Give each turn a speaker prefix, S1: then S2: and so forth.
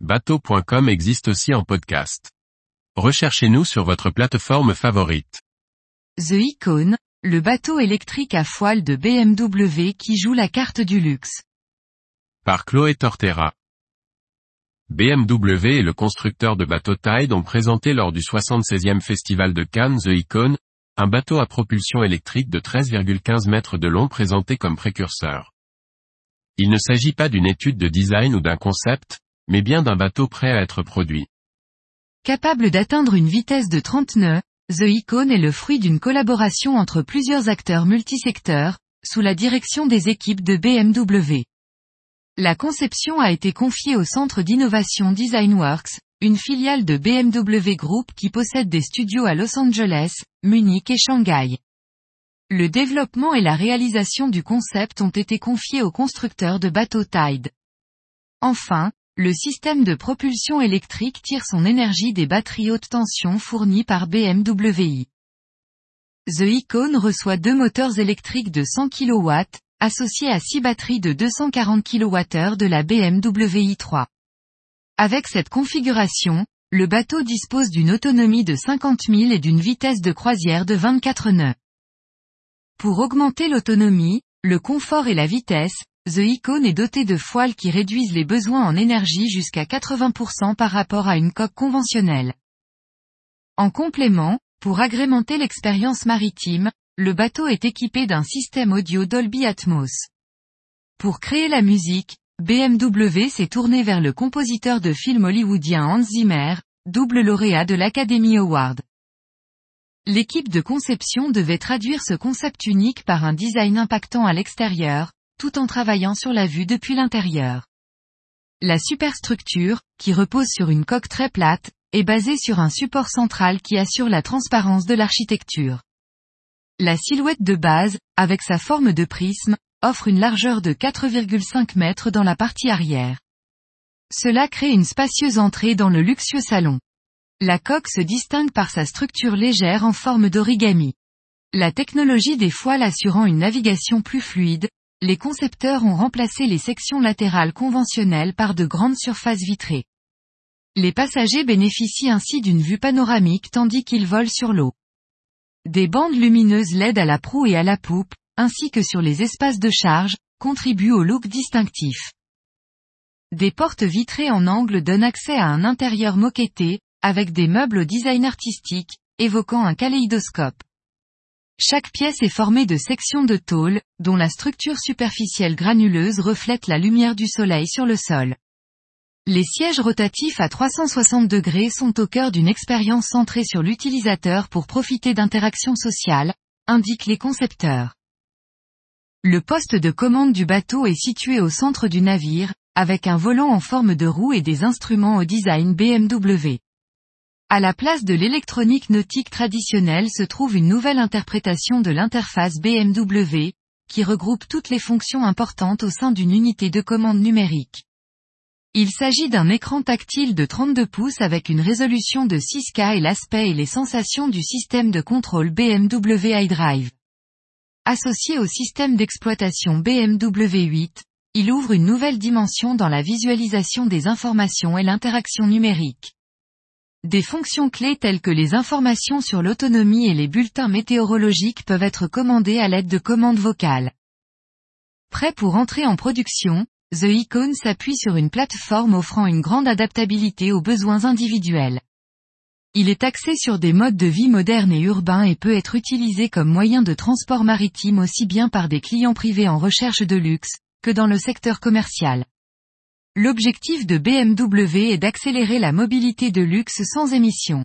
S1: bateau.com existe aussi en podcast. Recherchez-nous sur votre plateforme favorite.
S2: The Icon, le bateau électrique à foile de BMW qui joue la carte du luxe.
S1: Par Chloé Tortera. BMW et le constructeur de bateaux Tide ont présenté lors du 76e festival de Cannes The Icon, un bateau à propulsion électrique de 13,15 mètres de long présenté comme précurseur. Il ne s'agit pas d'une étude de design ou d'un concept, mais bien d'un bateau prêt à être produit.
S2: Capable d'atteindre une vitesse de 30 nœuds, The Icon est le fruit d'une collaboration entre plusieurs acteurs multisecteurs, sous la direction des équipes de BMW. La conception a été confiée au Centre d'innovation DesignWorks, une filiale de BMW Group qui possède des studios à Los Angeles, Munich et Shanghai. Le développement et la réalisation du concept ont été confiés au constructeur de bateaux Tide. Enfin, le système de propulsion électrique tire son énergie des batteries haute tension fournies par BMW. The Icon reçoit deux moteurs électriques de 100 kW, associés à six batteries de 240 kWh de la BMW i3. Avec cette configuration, le bateau dispose d'une autonomie de 50 000 et d'une vitesse de croisière de 24 nœuds. Pour augmenter l'autonomie, le confort et la vitesse, The Icon est doté de foiles qui réduisent les besoins en énergie jusqu'à 80% par rapport à une coque conventionnelle. En complément, pour agrémenter l'expérience maritime, le bateau est équipé d'un système audio Dolby Atmos. Pour créer la musique, BMW s'est tourné vers le compositeur de films hollywoodien Hans Zimmer, double lauréat de l'Academy Award. L'équipe de conception devait traduire ce concept unique par un design impactant à l'extérieur, tout en travaillant sur la vue depuis l'intérieur. La superstructure, qui repose sur une coque très plate, est basée sur un support central qui assure la transparence de l'architecture. La silhouette de base, avec sa forme de prisme, offre une largeur de 4,5 mètres dans la partie arrière. Cela crée une spacieuse entrée dans le luxueux salon. La coque se distingue par sa structure légère en forme d'origami. La technologie des foiles assurant une navigation plus fluide, les concepteurs ont remplacé les sections latérales conventionnelles par de grandes surfaces vitrées. Les passagers bénéficient ainsi d'une vue panoramique tandis qu'ils volent sur l'eau. Des bandes lumineuses LED à la proue et à la poupe, ainsi que sur les espaces de charge, contribuent au look distinctif. Des portes vitrées en angle donnent accès à un intérieur moquetté, avec des meubles au design artistique, évoquant un kaléidoscope. Chaque pièce est formée de sections de tôle, dont la structure superficielle granuleuse reflète la lumière du soleil sur le sol. Les sièges rotatifs à 360 degrés sont au cœur d'une expérience centrée sur l'utilisateur pour profiter d'interactions sociales, indiquent les concepteurs. Le poste de commande du bateau est situé au centre du navire, avec un volant en forme de roue et des instruments au design BMW. À la place de l'électronique nautique traditionnelle se trouve une nouvelle interprétation de l'interface BMW, qui regroupe toutes les fonctions importantes au sein d'une unité de commande numérique. Il s'agit d'un écran tactile de 32 pouces avec une résolution de 6K et l'aspect et les sensations du système de contrôle BMW iDrive. Associé au système d'exploitation BMW 8, il ouvre une nouvelle dimension dans la visualisation des informations et l'interaction numérique. Des fonctions clés telles que les informations sur l'autonomie et les bulletins météorologiques peuvent être commandées à l'aide de commandes vocales. Prêt pour entrer en production, The Icon s'appuie sur une plateforme offrant une grande adaptabilité aux besoins individuels. Il est axé sur des modes de vie modernes et urbains et peut être utilisé comme moyen de transport maritime aussi bien par des clients privés en recherche de luxe, que dans le secteur commercial. L'objectif de BMW est d'accélérer la mobilité de luxe sans émission.